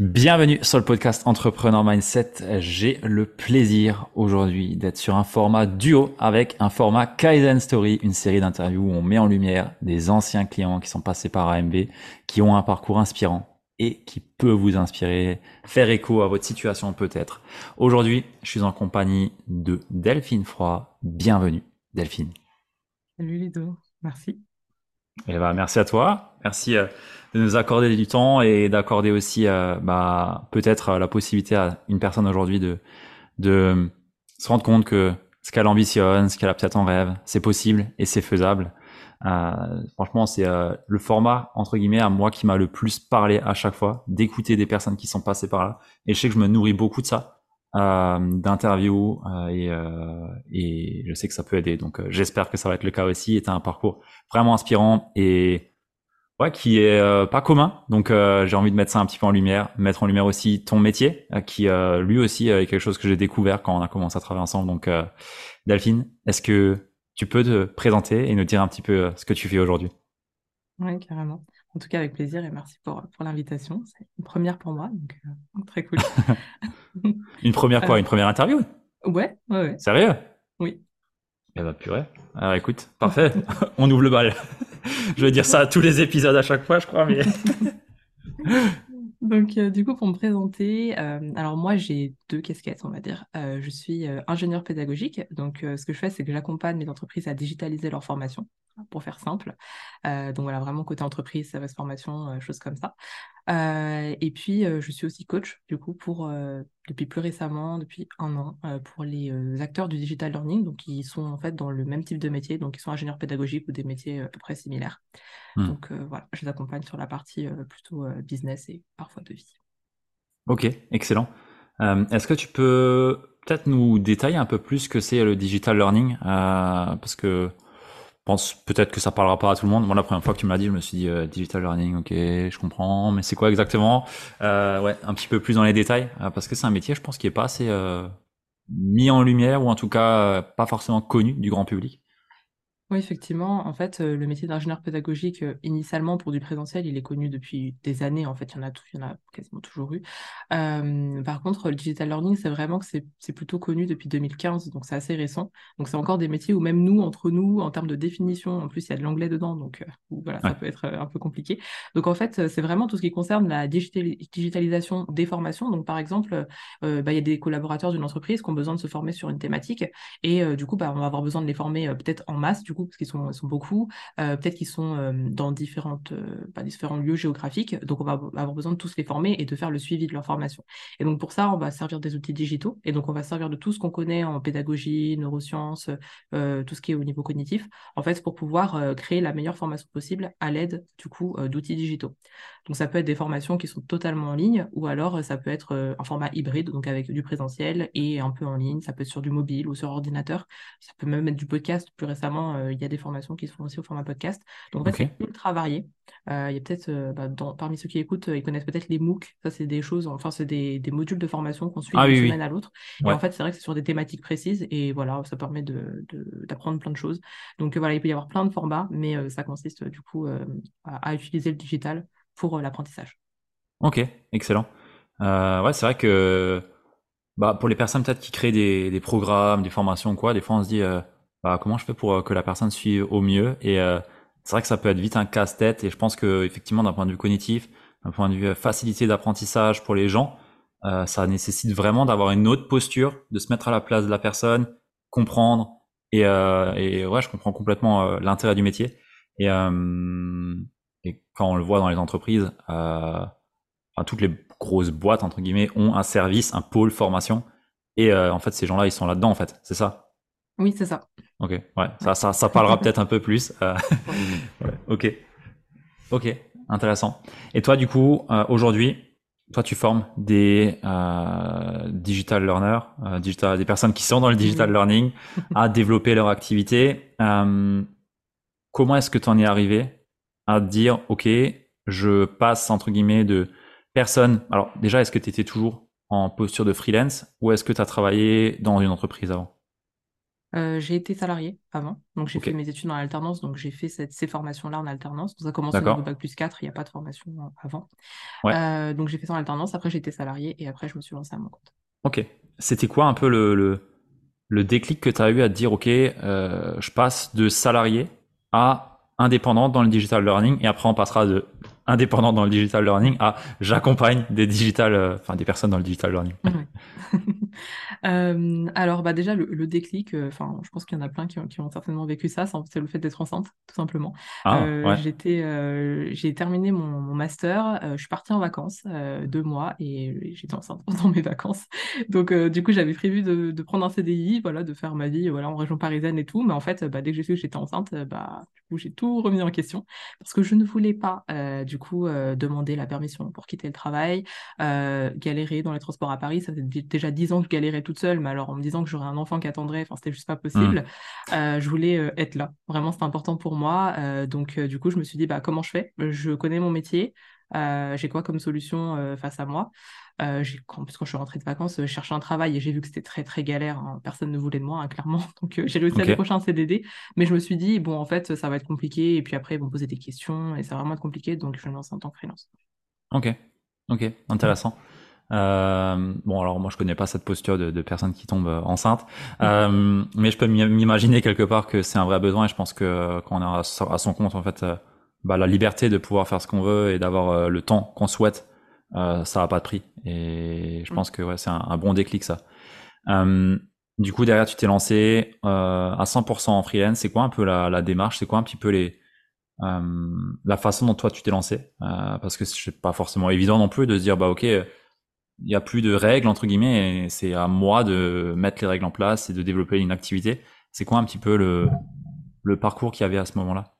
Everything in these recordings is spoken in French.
Bienvenue sur le podcast Entrepreneur Mindset. J'ai le plaisir aujourd'hui d'être sur un format duo avec un format Kaizen Story, une série d'interviews où on met en lumière des anciens clients qui sont passés par AMB, qui ont un parcours inspirant et qui peut vous inspirer, faire écho à votre situation peut-être. Aujourd'hui, je suis en compagnie de Delphine Froid. Bienvenue, Delphine. Salut Ludo, merci. Eh ben, merci à toi. Merci euh, de nous accorder du temps et d'accorder aussi euh, bah, peut-être euh, la possibilité à une personne aujourd'hui de, de se rendre compte que ce qu'elle ambitionne, ce qu'elle a peut-être en rêve, c'est possible et c'est faisable. Euh, franchement, c'est le format entre guillemets à moi qui m'a le plus parlé à chaque fois, d'écouter des personnes qui sont passées par là. Et je sais que je me nourris beaucoup de ça, euh, d'interviews et, et je sais que ça peut aider. Donc j'espère que ça va être le cas aussi. Et un parcours vraiment inspirant et ouais, qui est euh, pas commun. Donc euh, j'ai envie de mettre ça un petit peu en lumière, mettre en lumière aussi ton métier, euh, qui lui aussi est quelque chose que j'ai découvert quand on a commencé à travailler ensemble. Donc Delphine, est-ce que tu peux te présenter et nous dire un petit peu ce que tu fais aujourd'hui? Oui, carrément. En tout cas, avec plaisir et merci pour, pour l'invitation. C'est une première pour moi, donc très cool. une première quoi? Une première interview? Ouais, ouais, ouais. Sérieux? Oui. Eh ben purée. Alors écoute, parfait. on ouvre le bal. je vais dire ça à tous les épisodes à chaque fois, je crois. Donc, euh, du coup, pour me présenter, euh, alors moi, j'ai deux casquettes, on va dire. Euh, je suis ingénieur pédagogique. Donc, ce que je fais, c'est que j'accompagne les entreprises à digitaliser leur formation, pour faire simple. donc, voilà, vraiment côté entreprise, service formation, choses comme ça. Et puis, je suis aussi coach, du coup, pour, depuis plus récemment, depuis un an, pour les acteurs du digital learning, donc qui sont en fait dans le même type de métier, donc ils sont ingénieurs pédagogiques ou des métiers à peu près similaires. Mmh. Donc voilà, je les accompagne sur la partie plutôt business et parfois de vie. Ok, excellent. Est-ce que tu peux peut-être nous détailler un peu plus ce que c'est le digital learning? Parce que pense peut-être que ça parlera pas à tout le monde. Moi, la première fois que tu me l'as dit, je me suis dit euh, digital learning, ok, je comprends, mais c'est quoi exactement? Euh, Ouais, un petit peu plus dans les détails, euh, parce que c'est un métier, je pense, qui est pas assez mis en lumière ou en tout cas pas forcément connu du grand public. Oui, effectivement. En fait, euh, le métier d'ingénieur pédagogique, euh, initialement pour du présentiel, il est connu depuis des années. En fait, il y en a, tout, il y en a quasiment toujours eu. Euh, par contre, le digital learning, c'est vraiment que c'est plutôt connu depuis 2015, donc c'est assez récent. Donc, c'est encore des métiers où même nous, entre nous, en termes de définition, en plus, il y a de l'anglais dedans, donc voilà, ça peut être un peu compliqué. Donc, en fait, c'est vraiment tout ce qui concerne la digitalisation des formations. Donc, par exemple, bah, il y a des collaborateurs d'une entreprise qui ont besoin de se former sur une thématique, et du coup, bah, on va avoir besoin de les former peut-être en masse, du coup parce qu'ils sont, beaucoup. Euh, peut-être qu'ils sont euh, dans euh, différents lieux géographiques. Donc, on va avoir besoin de tous les former et de faire le suivi de leur formation. Et donc, pour ça, on va servir des outils digitaux. Et donc, on va servir de tout ce qu'on connaît en pédagogie, neurosciences, tout ce qui est au niveau cognitif, en fait, pour pouvoir créer la meilleure formation possible à l'aide, du coup, d'outils digitaux. Donc, ça peut être des formations qui sont totalement en ligne ou alors ça peut être un format hybride, donc avec du présentiel et un peu en ligne. Ça peut être sur du mobile ou sur ordinateur. Ça peut même être du podcast. Plus récemment, il y a des formations qui se font aussi au format podcast. Donc en fait, c'est ultra varié. Euh, il y a peut-être, euh, bah, parmi ceux qui écoutent, euh, ils connaissent peut-être les MOOC. Ça, c'est des choses, enfin, c'est des, des, modules de formation qu'on suit ah d'une semaine à l'autre. Et en fait, c'est vrai que c'est sur des thématiques précises et voilà, ça permet d'apprendre de, plein de choses. Donc voilà, il peut y avoir plein de formats, mais ça consiste du coup à, utiliser le digital pour l'apprentissage. Ok, excellent. ouais, c'est vrai que bah, pour les personnes peut-être qui créent des, programmes, des formations, quoi, des fois on se dit bah, comment je fais pour euh, que la personne suive au mieux? Et euh, c'est vrai que ça peut être vite un casse-tête. Et je pense que effectivement, d'un point de vue cognitif, d'un point de vue euh, facilité d'apprentissage pour les gens, ça nécessite vraiment d'avoir une autre posture, de se mettre à la place de la personne, comprendre. Et, et ouais, je comprends complètement l'intérêt du métier. Et, et, quand on le voit dans les entreprises, enfin, toutes les grosses boîtes entre guillemets ont un service, un pôle formation. Et en fait, ces gens-là, ils sont là-dedans en fait. C'est ça? Oui, c'est ça. Ok, ouais, ça, ça, ça parlera peut-être un peu plus. Euh, ok, ok, intéressant. Et toi, du coup, euh, aujourd'hui, toi, tu formes des euh, digital learners, digital, des personnes qui sont dans le digital learning à développer leur activité. comment est-ce que tu en es arrivé à dire, ok, je passe entre guillemets de personne. Alors déjà, est-ce que tu étais toujours en posture de freelance ou est-ce que tu as travaillé dans une entreprise avant? Euh, j'ai été salarié avant, donc j'ai fait mes études en alternance, donc j'ai fait cette- ces formations-là en alternance. Ça commence au niveau bac plus 4, il n'y a pas de formation euh, avant. Ouais, Euh, donc j'ai fait ça en alternance, après j'ai été salarié et après je me suis lancée à mon compte. ok. C'était quoi un peu le, le, le déclic que tu as eu à te dire, ok, euh, je passe de salarié à indépendant dans le digital learning, et après on passera de indépendant dans le digital learning à j'accompagne des digital, euh, enfin des personnes dans le digital learning. Euh, alors bah déjà le, le déclic, euh, enfin je pense qu'il y en a plein qui ont, qui ont certainement vécu ça, c'est le fait d'être enceinte tout simplement. Ah, Euh, ouais, j'étais, j'ai terminé mon, mon master, je suis partie en vacances deux mois et j'étais enceinte pendant mes vacances. Donc du coup j'avais prévu de, de prendre un CDI, voilà, de faire ma vie voilà en région parisienne et tout, mais en fait bah, dès que j'ai su que j'étais enceinte, bah du coup j'ai tout remis en question parce que je ne voulais pas du coup euh, demander la permission pour quitter le travail euh, galérer dans les transports à Paris. Ça faisait d- déjà dix ans que je galérais toute seule, mais alors en me disant que j'aurais un enfant qui attendrait, enfin, c'était juste pas Hmm, possible. Euh, je voulais être là. Vraiment, c'était important pour moi. Donc, du coup, je me suis dit, bah, comment je fais? Je connais mon métier. Euh, j'ai quoi comme solution euh, face à moi? Euh, quand je suis rentrée de vacances, euh, je cherchais un travail et j'ai vu que c'était très, très galère. hein. Personne ne voulait de moi, hein, clairement. Donc, euh, j'ai réussi à ok, décrocher un CDD. Mais je me suis dit, bon, en fait, ça va être compliqué. Et puis après, ils vont poser des questions et ça va vraiment être compliqué. Donc, je me lance en tant que freelance. ok, ok, intéressant. Euh, bon, alors moi je connais pas cette posture de, de personne qui tombe euh, enceinte, euh, mais je peux m'im- m'imaginer quelque part que c'est un vrai besoin et je pense que quand on est à son à compte, en fait, bah, la liberté de pouvoir faire ce qu'on veut et d'avoir le temps qu'on souhaite, euh, ça a pas de prix. Et je Mm. pense que ouais, c'est un, un bon déclic ça. Euh, du coup, derrière, tu t'es lancé euh, à 100% en freelance. C'est quoi un peu la, la démarche? C'est quoi un petit peu les euh, la façon dont toi tu t'es lancé? Euh, Parce que c'est pas forcément évident non plus de se dire bah ok il y a plus de règles entre guillemets et c'est à moi de mettre les règles en place et de développer une activité. C'est quoi un petit peu le, le parcours qu'il y avait à ce moment-là?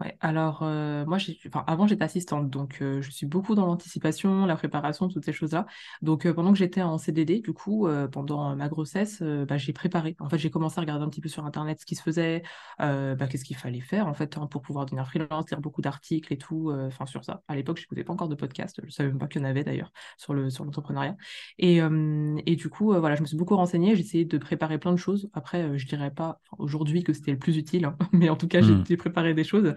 Ouais, alors euh, moi j'ai enfin avant j'étais assistante donc euh, je suis beaucoup dans l'anticipation, la préparation, toutes ces choses-là. Donc euh, pendant que j'étais en CDD, du coup pendant ma grossesse, bah, j'ai préparé. En fait, j'ai commencé à regarder un petit peu sur internet ce qui se faisait, bah, qu'est-ce qu'il fallait faire en fait hein, pour pouvoir devenir freelance, lire beaucoup d'articles et tout enfin sur ça. À l'époque, je n'écoutais pas encore de podcast, je savais même pas qu'il y en avait d'ailleurs sur le sur l'entrepreneuriat. Et et du coup voilà, je me suis beaucoup renseignée, j'ai essayé de préparer plein de choses. Après je dirais pas aujourd'hui que c'était le plus utile hein, mais en tout cas Hmm, j'ai préparé des choses.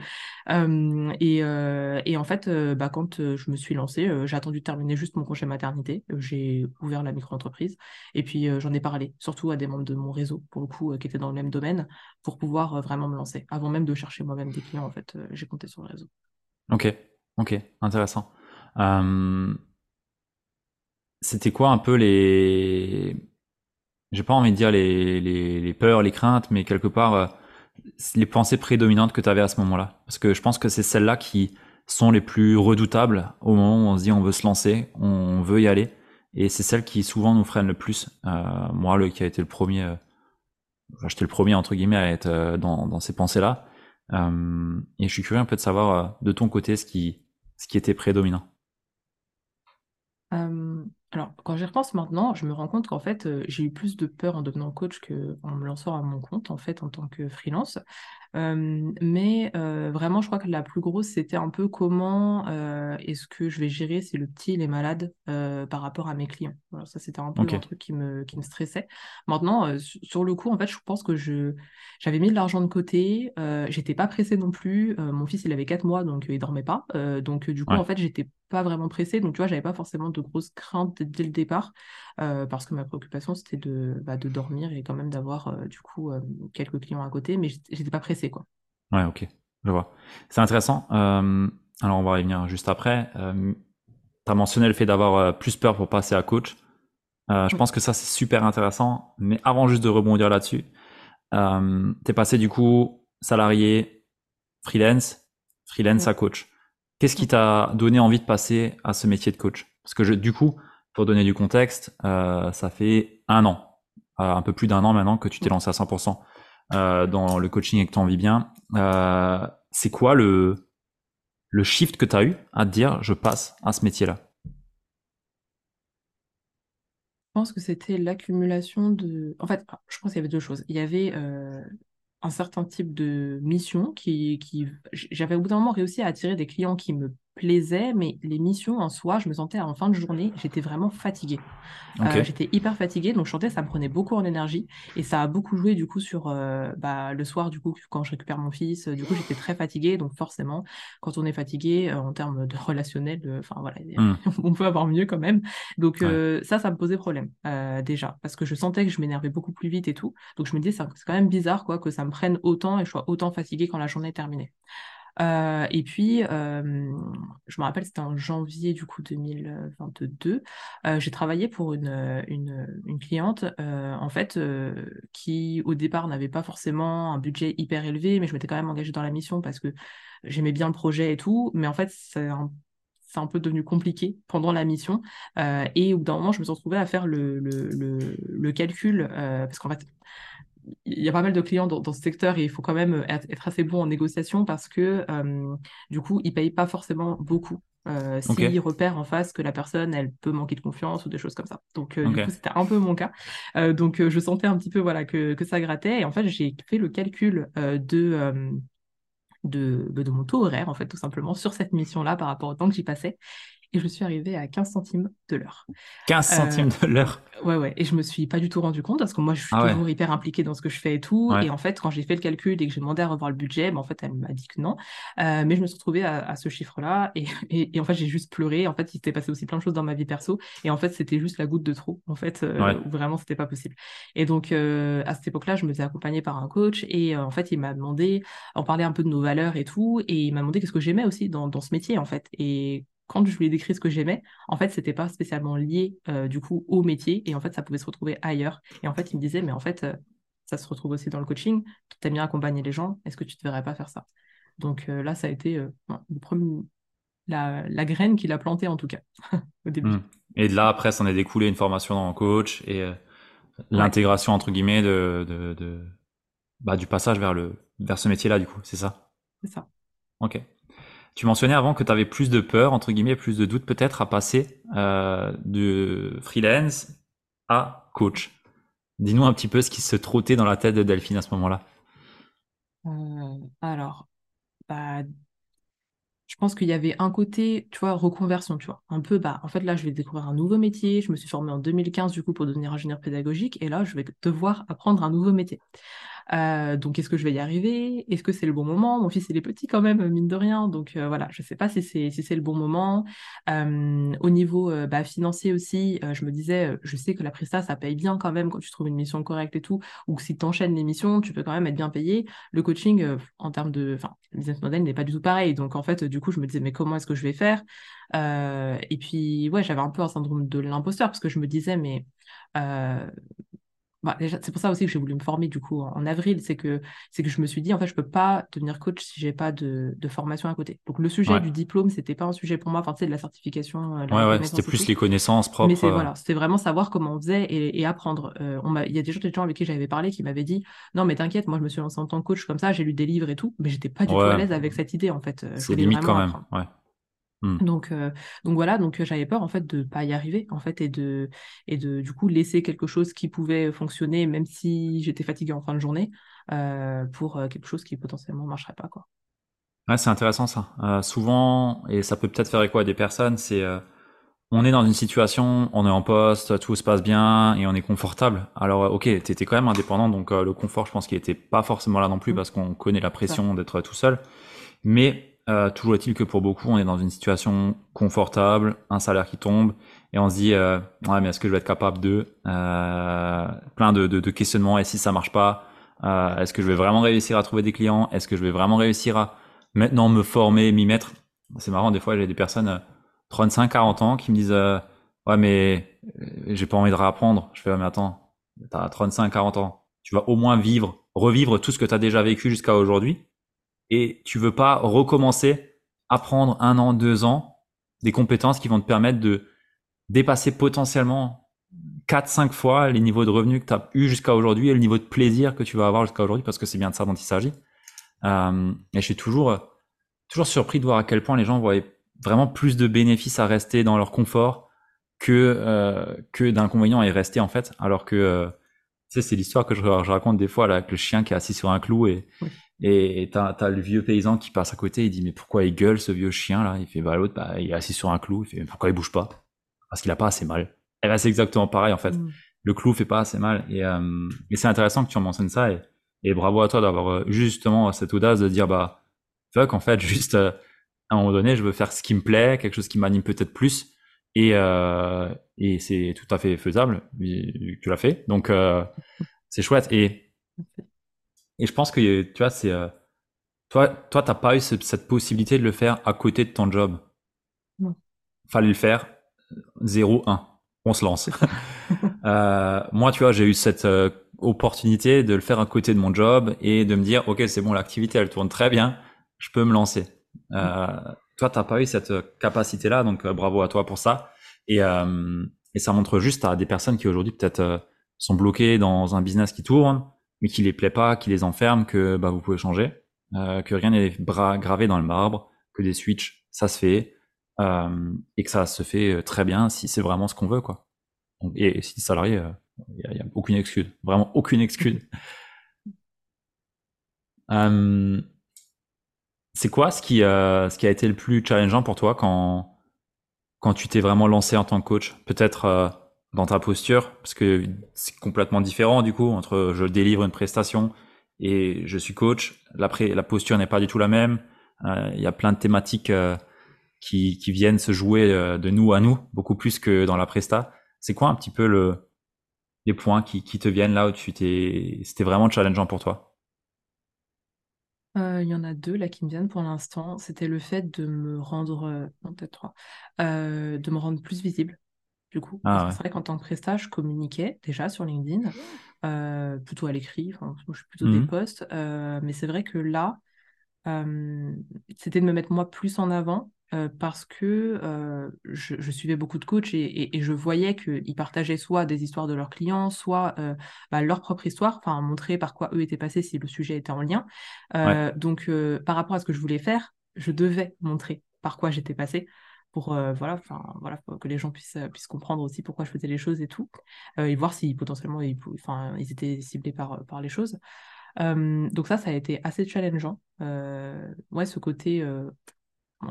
Et, en fait, bah, quand je me suis lancée, j'ai attendu de terminer juste mon congé maternité. J'ai ouvert la micro-entreprise et puis j'en ai parlé, surtout à des membres de mon réseau, pour le coup, qui étaient dans le même domaine, pour pouvoir vraiment me lancer. Avant même de chercher moi-même des clients, en fait, j'ai compté sur le réseau. Ok, ok, intéressant. C'était quoi un peu les, j'ai pas envie de dire les, peurs, les craintes, mais quelque part les pensées prédominantes que tu avais à ce moment-là Parce que je pense que c'est celles-là qui sont les plus redoutables au moment où on se dit on veut se lancer, on veut y aller. Et c'est celles qui souvent nous freinent le plus. Euh, moi, le qui a été le premier, euh, j'étais le premier entre guillemets à être euh, dans, dans ces pensées-là. Et je suis curieux un peu de savoir de ton côté ce qui, ce qui était prédominant. Alors, quand j'y repense maintenant, je me rends compte qu'en fait, euh, j'ai eu plus de peur en devenant coach qu'en me lançant à mon compte, en fait, en tant que freelance. Euh, mais euh, vraiment, je crois que la plus grosse, c'était un peu comment euh, est-ce que je vais gérer si le petit il est malade par rapport à mes clients? Voilà, ça, c'était un peu Ok, un truc qui me, qui me stressait. Maintenant, su- sur le coup, en fait, je pense que je j'avais mis de l'argent de côté. J'étais pas pressée non plus. Mon fils, il avait 4 mois, donc il dormait pas. Donc, du coup, ouais, en fait, j'étais pas vraiment pressée. Donc, tu vois, j'avais pas forcément de grosses craintes dès, le départ parce que ma préoccupation, c'était de, bah, de dormir et quand même d'avoir, du coup, quelques clients à côté. Mais j'étais pas pressée, quoi. ouais, ok, je vois. C'est intéressant. Euh, alors on va y venir juste après. Euh, tu as mentionné le fait d'avoir euh, plus peur pour passer à coach. Euh, je Oui. pense que ça c'est super intéressant. Mais avant juste de rebondir là-dessus, euh, t'es passé du coup salarié, freelance, freelance Oui. à coach. Qu'est-ce qui t'a donné envie de passer à ce métier de coach? Parce que je, du coup, pour donner du contexte, euh, ça fait un an, un peu plus d'un an maintenant que tu t'es lancé à 100% euh, dans le coaching et que tu en vis bien. Euh, c'est quoi le, le shift que tu as eu à te dire je passe à ce métier-là? Je pense que c'était l'accumulation de... En fait, je pense qu'il y avait deux choses. Il y avait euh, un certain type de mission qui, qui... J'avais au bout d'un moment réussi à attirer des clients qui me plaisait, mais les missions en soi, je me sentais en fin de journée, j'étais vraiment fatiguée. Euh, j'étais hyper fatiguée, donc chanter, ça me prenait beaucoup en énergie et ça a beaucoup joué du coup sur euh, bah, le soir, du coup, quand je récupère mon fils, du coup, j'étais très fatiguée, donc forcément, quand on est fatigué euh, en termes de relationnel, enfin voilà, hmm. on peut avoir mieux quand même. Donc ça, ça me posait problème déjà, parce que je sentais que je m'énervais beaucoup plus vite et tout. Donc je me disais, c'est quand même bizarre quoi que ça me prenne autant et je sois autant fatiguée quand la journée est terminée. Euh, et puis, je me rappelle, c'était en janvier du coup 2022. Euh, j'ai travaillé pour une, une, cliente, en fait, qui au départ n'avait pas forcément un budget hyper élevé, mais je m'étais quand même engagée dans la mission parce que j'aimais bien le projet et tout. Mais en fait, c'est un un peu devenu compliqué pendant la mission. et au bout d'un moment, je me suis retrouvée à faire le, le, le calcul, parce qu'en fait, il y a pas mal de clients dans, ce secteur et il faut quand même être, assez bon en négociation parce que euh, du coup, ils payent pas forcément beaucoup. Euh, s'ils repèrent en face que la personne, elle peut manquer de confiance ou des choses comme ça. Donc, euh, du coup, c'était un peu mon cas. Euh, donc, je sentais un petit peu voilà, que, que ça grattait. Et en fait, j'ai fait le calcul de, de, de, mon taux horaire, en fait, tout simplement, sur cette mission-là par rapport au temps que j'y passais et je suis arrivée à 15 centimes de l'heure. 15 centimes de l'heure Ouais, ouais. Et je me suis pas du tout rendu compte parce que moi, je suis ah toujours hyper impliquée dans ce que je fais et tout. Et en fait, quand j'ai fait le calcul et que j'ai demandé à revoir le budget, ben, en fait, elle m'a dit que non. Euh, mais je me suis retrouvée à, ce chiffre-là. Et, et, en fait, j'ai juste pleuré. En fait, il s'était passé aussi plein de choses dans ma vie perso. Et en fait, c'était juste la goutte de trop. En fait, euh, où vraiment, c'était pas possible. Et donc, euh, à cette époque-là, je me faisais accompagner par un coach. Et en fait, il m'a demandé, on parlait un peu de nos valeurs et tout. Et il m'a demandé qu'est-ce que j'aimais aussi dans, dans ce métier, en fait. Et quand je lui ai décrit ce que j'aimais, en fait, c'était pas spécialement lié euh, du coup au métier et en fait, ça pouvait se retrouver ailleurs. Et en fait, il me disait, mais en fait, euh, ça se retrouve aussi dans le coaching. Tu aimes bien accompagner les gens, est-ce que tu te verrais pas faire ça? Donc euh, là, ça a été le premier, la, la, graine qu'il a plantée en tout cas au début. Hmm. Et de là, après, ça en est découlé une formation dans coach et l'intégration entre guillemets de, de, de, bah, du passage vers le vers ce métier-là, du coup, c'est ça? C'est ça. Ok. Tu mentionnais avant que tu avais plus de peur, entre guillemets, plus de doute peut-être à passer euh, de freelance à coach. Dis-nous un petit peu ce qui se trottait dans la tête de Delphine à ce moment-là. Euh, alors, bah, je pense qu'il y avait un côté, tu vois, reconversion, tu vois. Un peu, bah, en fait, là, je vais découvrir un nouveau métier. Je me suis formée en 2015, du coup, pour devenir ingénieur pédagogique. Et là, je vais devoir apprendre un nouveau métier. Euh, donc, est-ce que je vais y arriver? Est-ce que c'est le bon moment? Mon fils, il est petit quand même, mine de rien. Donc, euh, voilà, je ne sais pas si c'est si le bon moment. Euh, au niveau bah, financier aussi, je me disais, je sais que la Presta, ça paye bien quand même quand tu trouves une mission correcte et tout, ou si tu enchaînes les missions, tu peux quand même être bien payé. Le coaching, en termes de... Business model n'est pas du tout pareil. Donc, en fait, du coup, je me disais, mais comment est-ce que je vais faire? Et puis, ouais, j'avais un peu un syndrome de l'imposteur parce que je me disais, mais bah, c'est pour ça aussi que j'ai voulu me former du coup en, avril, c'est que c'est que je me suis dit en fait je peux pas devenir coach si j'ai pas de, de, formation à côté. Donc le sujet du diplôme c'était pas un sujet pour moi, enfin tu de la certification. Euh, ouais ouais, c'était plus les connaissances propres. Mais c'est euh. voilà, c'était vraiment savoir comment on faisait et, et apprendre. Euh, on il y a des gens, des gens avec qui j'avais parlé qui m'avaient dit non mais t'inquiète, moi je me suis lancé en tant que coach comme ça, j'ai lu des livres et tout, mais j'étais pas du tout à l'aise avec cette idée en fait. C'est limite quand même. Ouais. Mmh. Donc, euh, donc voilà, donc j'avais peur en fait de pas y arriver en fait et de et de du coup laisser quelque chose qui pouvait fonctionner même si j'étais fatiguée en fin de journée euh, pour quelque chose qui potentiellement marcherait pas quoi. Ouais, c'est intéressant ça. souvent et ça peut peut-être faire écho à des personnes, c'est on est dans une situation, on est en poste, tout se passe bien et on est confortable. Alors ok, t'étais quand même indépendant, donc le confort, je pense qu'il était pas forcément là non plus mmh. parce qu'on connaît la pression d'être tout seul. Mais euh, toujours est-il que pour beaucoup, on est dans une situation confortable, un salaire qui tombe, et on se dit, euh, ouais, mais est-ce que je vais être capable de euh, plein de, de, questionnements Et si ça marche pas, est-ce que je vais vraiment réussir à trouver des clients Est-ce que je vais vraiment réussir à maintenant me former, m'y mettre? C'est marrant, des fois, j'ai des personnes 35, 40 ans qui me disent, ouais, mais j'ai pas envie de réapprendre. Je fais, mais attends, t'as 35, 40 ans, tu vas au moins vivre, revivre tout ce que tu as déjà vécu jusqu'à aujourd'hui et tu veux pas recommencer à prendre un an, deux ans des compétences qui vont te permettre de dépasser potentiellement quatre, cinq fois les niveaux de revenus que tu as eu jusqu'à aujourd'hui et le niveau de plaisir que tu vas avoir jusqu'à aujourd'hui parce que c'est bien de ça dont il s'agit. Euh, et je suis toujours, toujours surpris de voir à quel point les gens voient vraiment plus de bénéfices à rester dans leur confort que, euh, que d'inconvénients à y rester en fait. Alors que, euh, tu sais, c'est l'histoire que je, raconte des fois là, avec le chien qui est assis sur un clou et, Et t'as as le vieux paysan qui passe à côté, il dit mais pourquoi il gueule ce vieux chien là Il fait bah l'autre bah, il est assis sur un clou, il fait pourquoi il bouge pas? Parce qu'il a pas assez mal. Et ben c'est exactement pareil en fait. Mm. Le clou fait pas assez mal. Et, euh, et c'est intéressant que tu en mentionnes ça et, et bravo à toi d'avoir euh, justement cette audace de dire bah fuck en fait juste euh, à un moment donné je veux faire ce qui me plaît, quelque chose qui m'anime peut-être plus. Et euh, et c'est tout à fait faisable tu l'as fait. Donc c'est chouette. Et et je pense que tu vois c'est euh, toi toi t'as pas eu cette possibilité de le faire à côté de ton job. Non. Fallait le faire 0 1 on se lance. euh, moi, tu vois, j'ai eu cette euh, opportunité de le faire à côté de mon job et de me dire, ok, c'est bon, l'activité, elle tourne très bien, je peux me lancer. Euh, toi, t'as pas eu cette capacité-là, donc euh, bravo à toi pour ça. Et, euh, et ça montre juste à des personnes qui aujourd'hui peut-être sont bloquées dans un business qui tourne, mais qui les plaît pas, qui les enferme, que bah, vous pouvez changer, que rien n'est gravé dans le marbre, que des switches, ça se fait euh, et que ça se fait euh, très bien si c'est vraiment ce qu'on veut, quoi. et, si salarié, il n'y a, aucune excuse, vraiment aucune excuse. euh, c'est quoi ce qui, euh, a été le plus challengeant pour toi quand, quand tu t'es vraiment lancé en tant que coach? Peut-être euh, dans ta posture, parce que c'est complètement différent du coup entre je délivre une prestation et je suis coach. La, posture n'est pas du tout la même. Il y a plein de thématiques qui, qui viennent se jouer euh, de nous à nous, beaucoup plus que dans la presta. C'est quoi un petit peu le, les points qui, te viennent là où c'était vraiment challengeant pour toi? Euh, Il y en a deux là qui me viennent pour l'instant. C'était le fait de me rendre, euh, non euh, de me rendre plus visible. Du coup, ah, c'est vrai qu'en tant que presta, je communiquais déjà sur LinkedIn, euh, plutôt à l'écrit. Enfin, je suis plutôt des mmh posts, mais c'est vrai que là, c'était de me mettre moi plus en avant euh, parce que euh, je, suivais beaucoup de coachs et, je voyais qu'ils partageaient soit des histoires de leurs clients, soit euh, bah, leur propre histoire, enfin montrer par quoi eux étaient passés si le sujet était en lien. Donc par rapport à ce que je voulais faire, je devais montrer par quoi j'étais passé pour voilà, enfin voilà, que les gens puissent puissent comprendre aussi pourquoi je faisais les choses et tout, et voir si potentiellement ils, enfin ils étaient ciblés par par les choses. donc ça, ça a été assez challengeant. ouais, ce côté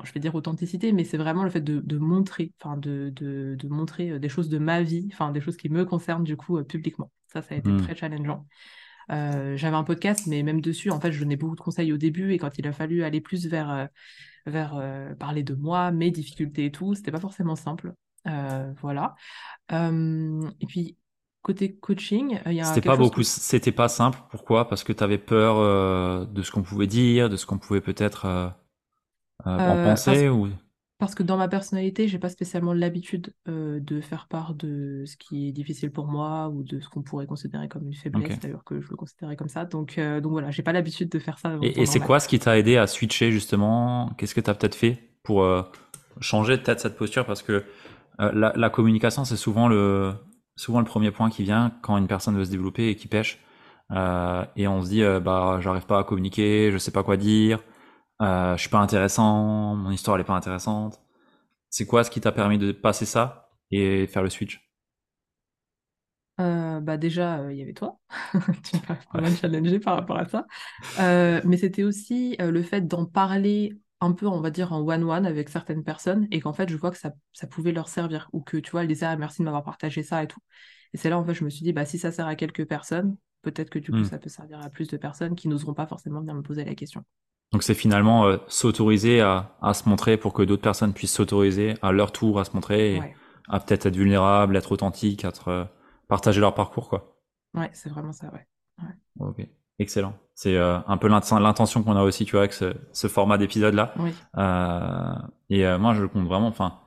je vais dire authenticité, mais c'est vraiment le fait de, montrer, enfin de, de, montrer euh, des choses de ma vie, enfin des choses qui me concernent du coup euh, publiquement. Ça, ça a été mmh. très challengeant. Euh, j'avais un podcast, mais même dessus, en fait, je donnais beaucoup de conseils au début et quand il a fallu aller plus vers, vers parler de moi, mes difficultés et tout, c'était pas forcément simple. voilà. et puis côté coaching, il y a c'était pas beaucoup, c'était pas simple. Pourquoi? Parce que tu avais peur de ce qu'on pouvait dire, de ce qu'on pouvait peut-être euh, en parce, ou parce que dans ma personnalité, j'ai pas spécialement l'habitude euh, de faire part de ce qui est difficile pour moi ou de ce qu'on pourrait considérer comme une faiblesse, d'ailleurs que je le considérais comme ça. Donc, euh, donc voilà, j'ai pas l'habitude de faire ça. Et, c'est quoi ce qui t'a aidé à switcher justement? Qu'est-ce que tu as peut-être fait pour changer peut-être cette posture? Parce que la, la, communication, c'est souvent le, souvent le premier point qui vient quand une personne veut se développer et qui pêche. et on se dit, bah, j'arrive pas à communiquer, je sais pas quoi dire. Euh, je suis pas intéressant, mon histoire elle est pas intéressante. C'est quoi ce qui t'a permis de passer ça et faire le switch? Euh, bah déjà, euh, il y avait toi, tu m'as pas mal challengé par rapport à ça. Euh, mais c'était aussi le fait d'en parler un peu, on va dire, en one-one avec certaines personnes et qu'en fait, je vois que ça, ça pouvait leur servir ou que tu vois, elles disaient ah, merci de m'avoir partagé ça et tout. Et c'est là, en fait, je me suis dit, bah si ça sert à quelques personnes, peut-être que du coup, hmm. ça peut servir à plus de personnes qui n'oseront pas forcément venir me poser la question. Donc c'est finalement euh, s'autoriser à, à, se montrer pour que d'autres personnes puissent s'autoriser à leur tour à se montrer et à peut-être être vulnérable, être authentique, être euh, partager leur parcours quoi. Ouais, c'est vraiment ça, ouais. ouais. Ok, excellent. C'est euh, un peu l'intention qu'on a aussi, tu vois, avec ce, ce format d'épisode là. Oui. et moi, je le compte vraiment. Enfin,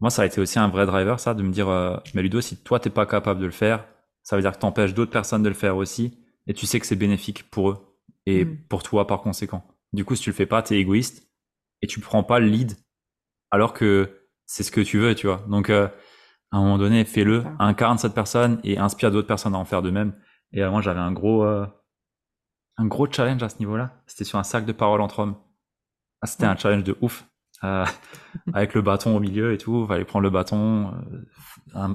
moi, ça a été aussi un vrai driver, ça, de me dire, mais Ludo, si toi t'es pas capable de le faire, ça veut dire que t'empêches d'autres personnes de le faire aussi, et tu sais que c'est bénéfique pour eux et mm. pour toi par conséquent. Du coup, si tu le fais pas, t'es égoïste et tu prends pas le lead alors que c'est ce que tu veux, tu vois. Donc, euh, à un moment donné, fais-le, incarne cette personne et inspire d'autres personnes à en faire de même. Et moi, j'avais un gros, euh, un gros challenge à ce niveau-là. C'était sur un sac de parole entre hommes. Ah, c'était un challenge de ouf. Euh, avec le bâton au milieu et tout, fallait prendre le bâton,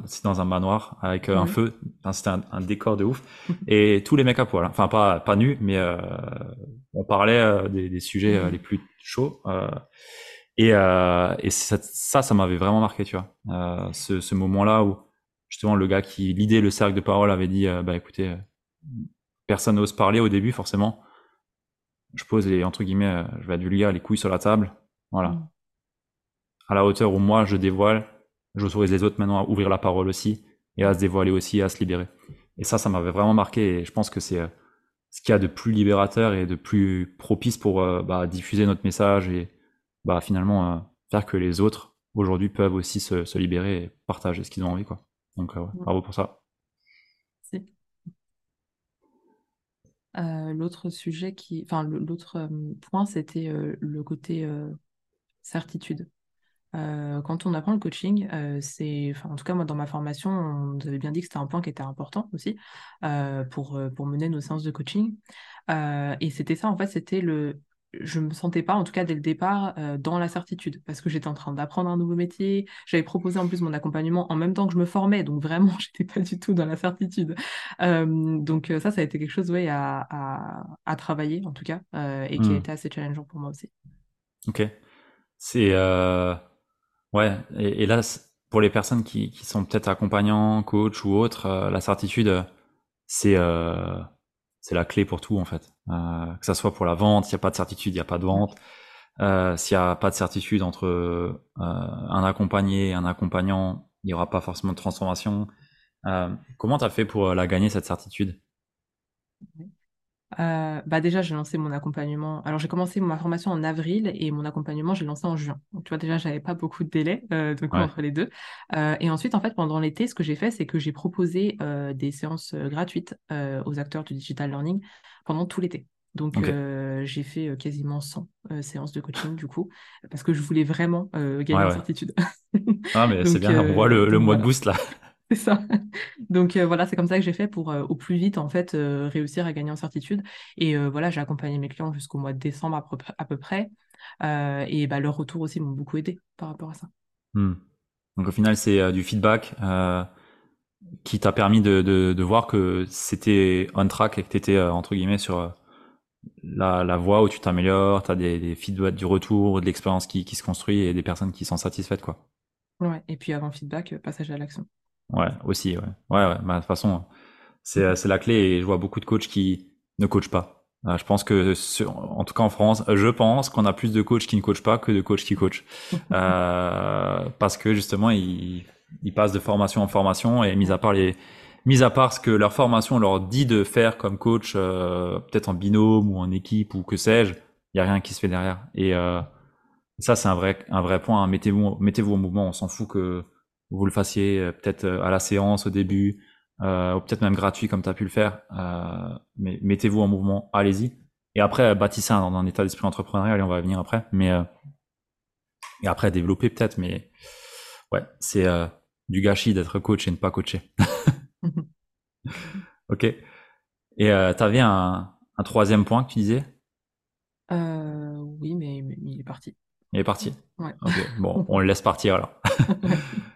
c'est dans un manoir avec un feu, enfin, c'était un, décor de ouf, et tous les mecs à poil, hein. enfin pas pas nus, mais on parlait des, sujets les plus chauds. et, et ça, ça, ça m'avait vraiment marqué, tu vois. ce, ce moment-là où justement le gars qui l'idée le cercle de parole avait dit, bah écoutez, personne n'ose parler au début forcément. Je pose les entre guillemets, je vais être vulgaire, les couilles sur la table. Voilà. Mm. À la hauteur où moi je dévoile, j'autorise les autres maintenant à ouvrir la parole aussi et à se dévoiler aussi, à se libérer. Et ça, ça m'avait vraiment marqué et je pense que c'est euh, ce qu'il y a de plus libérateur et de plus propice pour euh, bah, diffuser notre message et bah, finalement euh, faire que les autres aujourd'hui peuvent aussi se, se, libérer et partager ce qu'ils ont envie. Quoi. Donc bravo pour ça. l'autre sujet qui, enfin l'autre point, c'était le côté certitude. Euh, quand on apprend le coaching, euh, c'est, enfin, en tout cas moi dans ma formation, on nous avait bien dit que c'était un point qui était important aussi euh, pour, pour mener nos séances de coaching. et c'était ça en fait, c'était le, je me sentais pas en tout cas dès le départ dans la certitude parce que j'étais en train d'apprendre un nouveau métier. J'avais proposé en plus mon accompagnement en même temps que je me formais, donc vraiment j'étais pas du tout dans la certitude. donc ça, ça a été quelque chose ouais, à, à, à travailler en tout cas et qui a mmh. été assez challengeant pour moi aussi. Ok. C'est Ouais, et, là, pour les personnes qui, sont peut-être accompagnants, coach ou autres, euh, la certitude, c'est euh, c'est la clé pour tout en fait. Euh, que ça soit pour la vente, s'il n'y a pas de certitude, il n'y a pas de vente. Euh, s'il n'y a pas de certitude entre euh, un accompagné et un accompagnant, il n'y aura pas forcément de transformation. comment tu as fait pour la gagner cette certitude? Euh, bah déjà, j'ai lancé mon accompagnement. Alors, j'ai commencé ma formation en avril et mon accompagnement, j'ai lancé en juin. Donc, tu vois, déjà, j'avais pas beaucoup de délai euh, entre les deux. Euh, et ensuite, en fait, pendant l'été, ce que j'ai fait, c'est que j'ai proposé des séances gratuites aux acteurs du digital learning pendant tout l'été. Donc, j'ai fait quasiment 100 séances de coaching, du coup, parce que je voulais vraiment gagner en certitude. ah, mais c'est bien, on voit le, le mois de boost là. C'est ça. Donc euh, voilà, c'est comme ça que j'ai fait pour euh, au plus vite en fait euh, réussir à gagner en certitude. Et voilà, j'ai accompagné mes clients jusqu'au mois de décembre à peu, près. et bah, leurs retours aussi m'ont beaucoup aidé par rapport à ça. Hmm. Donc au final, c'est du feedback qui t'a permis de, de, voir que c'était on track et que tu étais entre guillemets sur la, la voie où tu t'améliores, tu as des, des feedbacks du retour, de l'expérience qui, qui se construit et des personnes qui sont satisfaites. quoi. Ouais, et puis avant feedback, passage à l'action. Ouais, aussi, ouais. Ouais, ouais. Bah, de toute façon, c'est, c'est la clé et je vois beaucoup de coachs qui ne coachent pas. Euh, je pense que, en tout cas en France, je pense qu'on a plus de coachs qui ne coachent pas que de coachs qui coachent. euh, parce que justement, ils, ils passent de formation en formation et mis à part les, mis à part ce que leur formation leur dit de faire comme coach, euh, peut-être en binôme ou en équipe ou que sais-je, il y a rien qui se fait derrière. Et euh, ça, c'est un vrai, un vrai point. Hein. Mettez-vous, mettez-vous au mouvement. On s'en fout que vous le fassiez euh, peut-être euh, à la séance au début, euh, ou peut-être même gratuit comme tu as pu le faire. mais mettez-vous en mouvement, allez-y. Et après, bâtissez un, un état d'esprit entrepreneurial et on va venir après. Mais et après développer peut-être, mais ouais, c'est du gâchis d'être coach et ne pas coacher. ok. Et tu avais un, un, troisième point que tu disais? Oui, mais, mais, il est parti. Il est parti Ouais. Bon, on le laisse partir alors.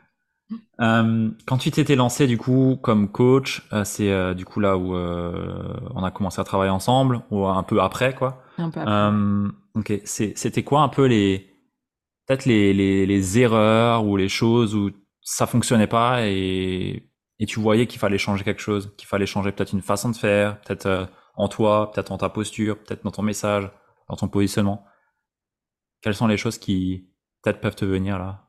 Euh, quand tu t'étais lancé du coup comme coach, euh, c'est euh, du coup là où on a commencé à travailler ensemble ou un peu après quoi. Un peu après. ok, c'était quoi un peu les peut-être les, les, les, erreurs ou les choses où ça fonctionnait pas et, et tu voyais qu'il fallait changer quelque chose, qu'il fallait changer peut-être une façon de faire, peut-être en toi, peut-être dans ta posture, peut-être dans ton message, dans ton positionnement. Quelles sont les choses qui peut-être peuvent te venir là?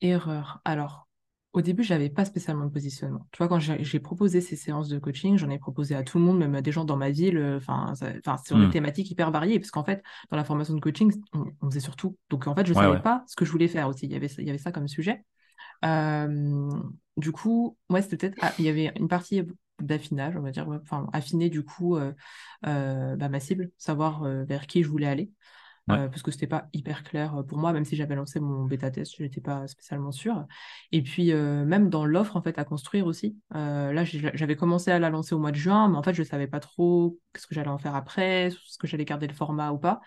Erreur. Alors, au début, j'avais pas spécialement de positionnement. Tu vois, quand j'ai proposé ces séances de coaching, j'en ai proposé à tout le monde, même à des gens dans ma ville, enfin, enfin, sur des mmh. thématiques hyper variées, parce qu'en fait, dans la formation de coaching, on, faisait surtout. Donc, en fait, je savais pas ce que je voulais faire aussi. Il y avait, il y avait ça comme sujet. du coup, ouais, c'était peut-être. Ah, il y avait une partie d'affinage, on va dire, enfin, affiner du coup euh, euh, bah, ma cible, savoir euh, vers qui je voulais aller. Euh, parce que c'était pas hyper clair euh, pour moi, même si j'avais lancé mon bêta test, je n'étais pas spécialement sûre. Et puis euh, même dans l'offre en fait à construire aussi, là j'avais commencé à la lancer au mois de juin, mais en fait je savais pas trop ce que j'allais en faire après, ce que j'allais garder le format ou pas.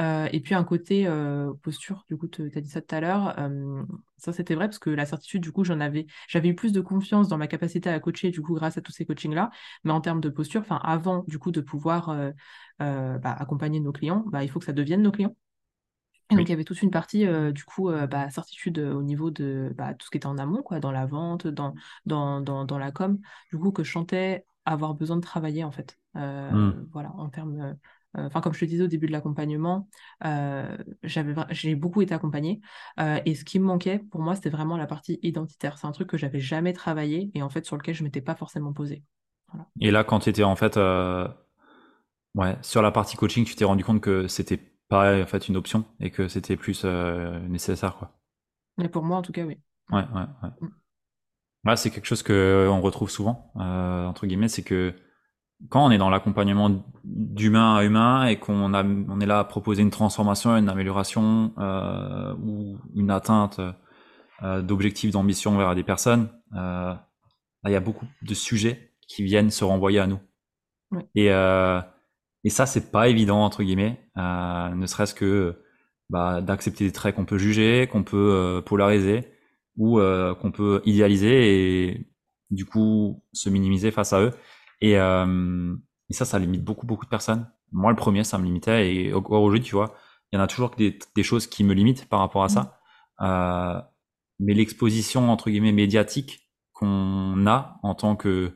Euh, et puis un côté euh, posture, du coup, tu as dit ça tout à l'heure. ça, c'était vrai parce que la certitude, du coup, j'en avais, j'avais eu plus de confiance dans ma capacité à coacher, du coup, grâce à tous ces coachings-là. Mais en termes de posture, enfin, avant, du coup, de pouvoir bah, accompagner nos clients, bah, il faut que ça devienne nos clients. Et donc, il y avait toute une partie, du coup, bah, certitude au niveau de bah, tout ce qui était en amont, quoi, dans la vente, dans, dans, dans, dans la com, du coup, que je sentais avoir besoin de travailler, en fait. Mmh. Voilà, en termes euh, enfin comme je te disais au début de l'accompagnement, euh, j'ai beaucoup été accompagnée. Euh, et ce qui me manquait pour moi, c'était vraiment la partie identitaire. C'est un truc que j'avais jamais travaillé et en fait sur lequel je m'étais pas forcément posée. Et là, quand tu étais en fait, ouais, sur la partie coaching, tu t'es rendu compte que c'était pas en fait une option et que c'était plus nécessaire, quoi? Mais pour moi, en tout cas, oui. Ouais, ouais, ouais. Mm. c'est quelque chose que on retrouve souvent, entre guillemets, c'est que quand on est dans l'accompagnement d'humain à humain et qu'on a, on est là à proposer une transformation, une amélioration euh, ou une atteinte euh, d'objectifs, d'ambition vers des personnes, euh, il y a beaucoup de sujets qui viennent se renvoyer à nous. Et, et ça, c'est pas évident entre guillemets, ne serait-ce que bah, d'accepter des traits qu'on peut juger, qu'on peut polariser ou qu'on peut idéaliser et du coup se minimiser face à eux. Et, euh, et ça, ça limite beaucoup, beaucoup de personnes. Moi, le premier, ça me limitait. Et aujourd'hui, tu vois, il y en a toujours des, des choses qui me limitent par rapport à ça. Mmh. Euh, mais l'exposition, entre guillemets, médiatique qu'on a en tant que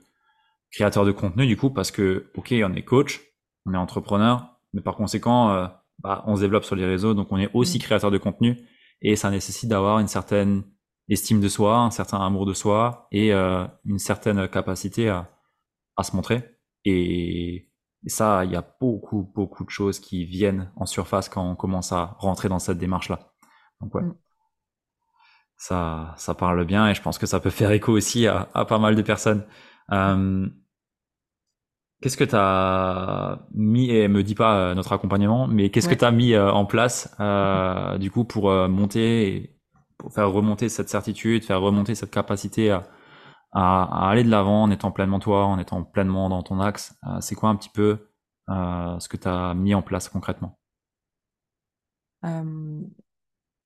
créateur de contenu, du coup, parce que, OK, on est coach, on est entrepreneur, mais par conséquent, euh, bah, on se développe sur les réseaux, donc on est aussi mmh. créateur de contenu. Et ça nécessite d'avoir une certaine estime de soi, un certain amour de soi et euh, une certaine capacité à, à se montrer. Et, ça, il y a beaucoup, beaucoup de choses qui viennent en surface quand on commence à rentrer dans cette démarche-là. Donc ouais. Mm. Ça, ça parle bien et je pense que ça peut faire écho aussi à, à pas mal de personnes. Euh, qu'est-ce que tu as mis, et me dis pas euh, notre accompagnement, mais qu'est-ce que tu as mis euh, en place euh, du coup pour monter, pour faire remonter cette certitude, faire remonter cette capacité à, à, aller de l'avant en étant pleinement toi, en étant pleinement dans ton axe euh, C'est quoi un petit peu euh, ce que tu as mis en place concrètement?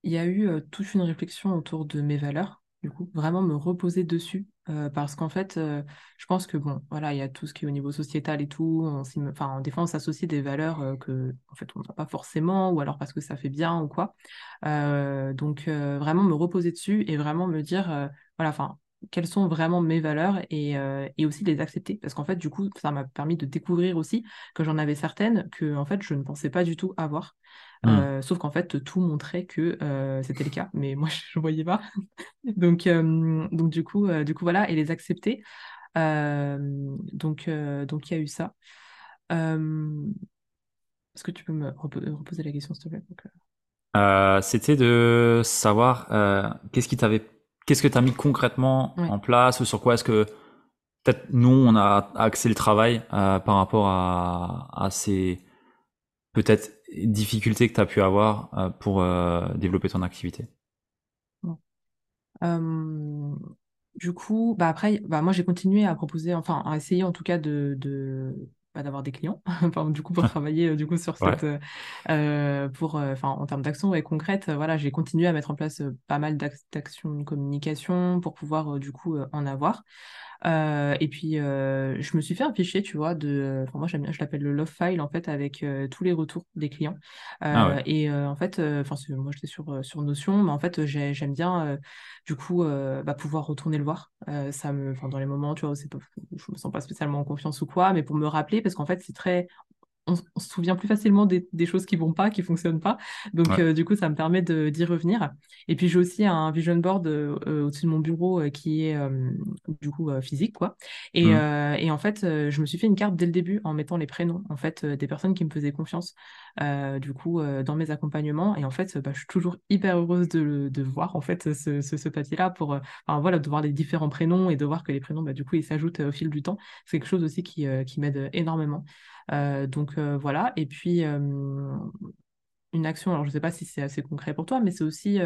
Il y a eu toute une réflexion autour de mes valeurs, du coup, vraiment me reposer dessus. parce qu'en fait, je pense que bon, voilà, il y a tout ce qui est au niveau sociétal et tout. On enfin, en défense, s'associe des valeurs que, en fait, on n'a pas forcément, ou alors parce que ça fait bien ou quoi. donc, vraiment me reposer dessus et vraiment me dire, voilà, enfin, quelles sont vraiment mes valeurs et, euh, et aussi les accepter. Parce qu'en fait, du coup, ça m'a permis de découvrir aussi que j'en avais certaines que en fait, je ne pensais pas du tout avoir. Mmh. Euh, sauf qu'en fait, tout montrait que euh, c'était le cas, mais moi, je ne voyais pas. donc, donc, du coup, du coup, voilà, et les accepter. donc, donc, il y a eu ça. Est-ce que tu peux me reposer la question, s'il te plaît? C'était de savoir qu'est-ce qui t'avait Qu'est-ce que tu as mis concrètement en place ou sur quoi est-ce que peut-être nous, on a axé le travail euh, par rapport à, ces peut-être difficultés que tu as pu avoir euh, pour euh, développer ton activité? Du coup, bah après, bah moi j'ai continué à proposer, enfin à essayer en tout cas de, d'avoir des clients, enfin, du coup pour travailler du coup sur cette, euh, pour, euh, enfin en termes d'actions et concrètes, voilà, j'ai continué à mettre en place pas mal d'actions de communication pour pouvoir du coup en avoir. Euh, et puis, euh, je me suis fait un fichier, tu vois, de. Enfin, moi, j'aime bien, je l'appelle le love file, en fait, avec euh, tous les retours des clients. Ah et en fait, enfin, moi, j'étais sur, sur Notion, mais en fait, j'aime bien, du coup, bah, pouvoir retourner le voir. ça me, enfin, dans les moments, tu vois, c'est pas, je me sens pas spécialement en confiance ou quoi, mais pour me rappeler, parce qu'en fait, c'est très on, se souvient plus facilement des, choses qui vont pas, qui fonctionnent pas. Donc, euh, du coup, ça me permet d'y revenir. Et puis, j'ai aussi un vision board euh, euh, au-dessus de mon bureau qui est du coup physique, quoi. Et, mmh. et, en fait, je me suis fait une carte dès le début en mettant les prénoms, en fait, des personnes qui me faisaient confiance, du coup, dans mes accompagnements. Et en fait, bah, je suis toujours hyper heureuse de, de voir, en fait, ce, ce, papier-là pour, enfin, voilà, de voir les différents prénoms et de voir que les prénoms, bah, du coup, ils s'ajoutent au fil du temps. C'est quelque chose aussi qui, qui m'aide énormément. Euh, donc euh, voilà. Et puis, une action, alors je ne sais pas si c'est assez concret pour toi, mais c'est aussi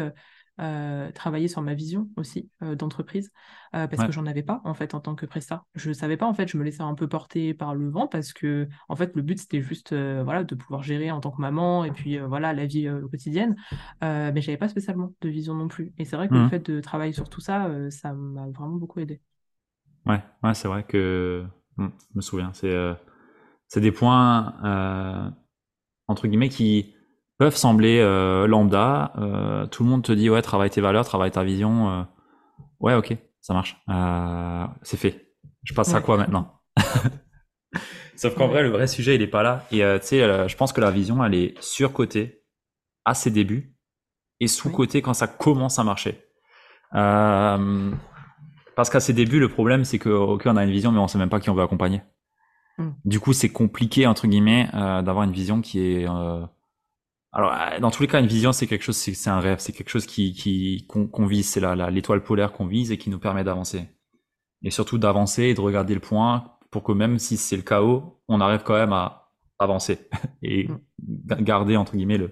euh, travailler sur ma vision aussi euh, d'entreprise parce que j'en avais pas en fait en tant que prestat. Je savais pas en fait, je me laissais un peu porter par le vent parce que en fait le but c'était juste voilà de pouvoir gérer en tant que maman et puis voilà la vie quotidienne, mais j'avais pas spécialement de vision non plus. Et c'est vrai que le mmh. fait de travailler sur tout ça, ça m'a vraiment beaucoup aidé. Ouais, ouais c'est vrai que mmh, je me souviens, c'est c'est des points entre guillemets qui peuvent sembler euh, lambda. Euh, tout le monde te dit ouais, travaille tes valeurs, travaille ta vision. Euh. ouais, ok, ça marche. c'est fait. Je passe à quoi maintenant? Sauf qu'en vrai, le vrai sujet, il est pas là. Et tu sais, je pense que la vision, elle est surcotée à ses débuts et sous-cotée quand ça commence à marcher. parce qu'à ses débuts, le problème, c'est que ok, on a une vision, mais on sait même pas qui on veut accompagner. Mm. Du coup, c'est compliqué entre guillemets d'avoir une vision qui est alors, euh, dans tous les cas, une vision, c'est quelque chose, c'est un rêve, c'est quelque chose qui qui qu'on vise, c'est la l'étoile polaire qu'on vise et qui nous permet d'avancer. Et surtout d'avancer et de regarder le point pour que même si c'est le chaos, on arrive quand même à avancer et mm. garder entre guillemets le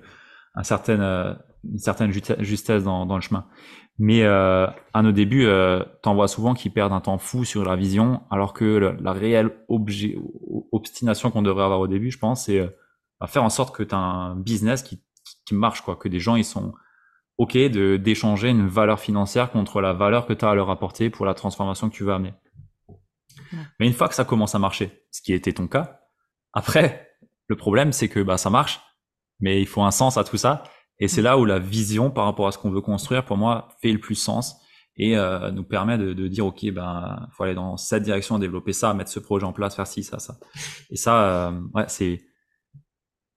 un certain euh, une certaine justesse dans, dans le chemin. Mais euh, à nos débuts, euh, t'en vois souvent qui perdent un temps fou sur la vision, alors que la réelle objet, obstination qu'on devrait avoir au début, je pense, c'est euh, faire en sorte que tu as un business qui, qui, marche, quoi, que des gens ils sont OK de d'échanger une valeur financière contre la valeur que tu as à leur apporter pour la transformation que tu veux amener. Mais une fois que ça commence à marcher, ce qui était ton cas, après, le problème c'est que bah ça marche, mais il faut un sens à tout ça. Et c'est là où la vision par rapport à ce qu'on veut construire, pour moi, fait le plus sens et euh, nous permet de, de, dire ok ben faut aller dans cette direction développer ça mettre ce projet en place faire ci ça ça et ça euh, ouais c'est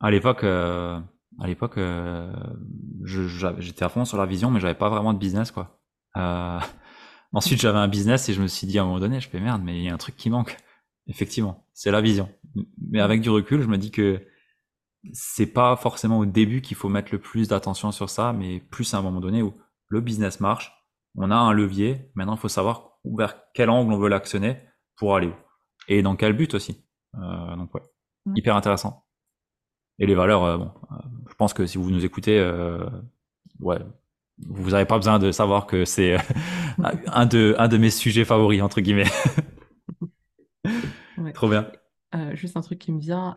à l'époque, euh, à l'époque, euh, j'étais à fond sur la vision, mais j'avais pas vraiment de business, quoi. Euh, ensuite, j'avais un business et je me suis dit à un moment donné, je fais merde, mais il y a un truc qui manque. Effectivement, c'est la vision. Mais avec du recul, je me dis que c'est pas forcément au début qu'il faut mettre le plus d'attention sur ça, mais plus à un moment donné où le business marche, on a un levier. Maintenant, il faut savoir vers quel angle on veut l'actionner pour aller où et dans quel but aussi. Euh, donc ouais, hyper intéressant. Et les valeurs, euh, bon, euh, je pense que si vous nous écoutez, ouais, vous n'avez pas besoin de savoir que c'est un de un de mes sujets favoris entre guillemets. Trop bien. juste un truc qui me vient,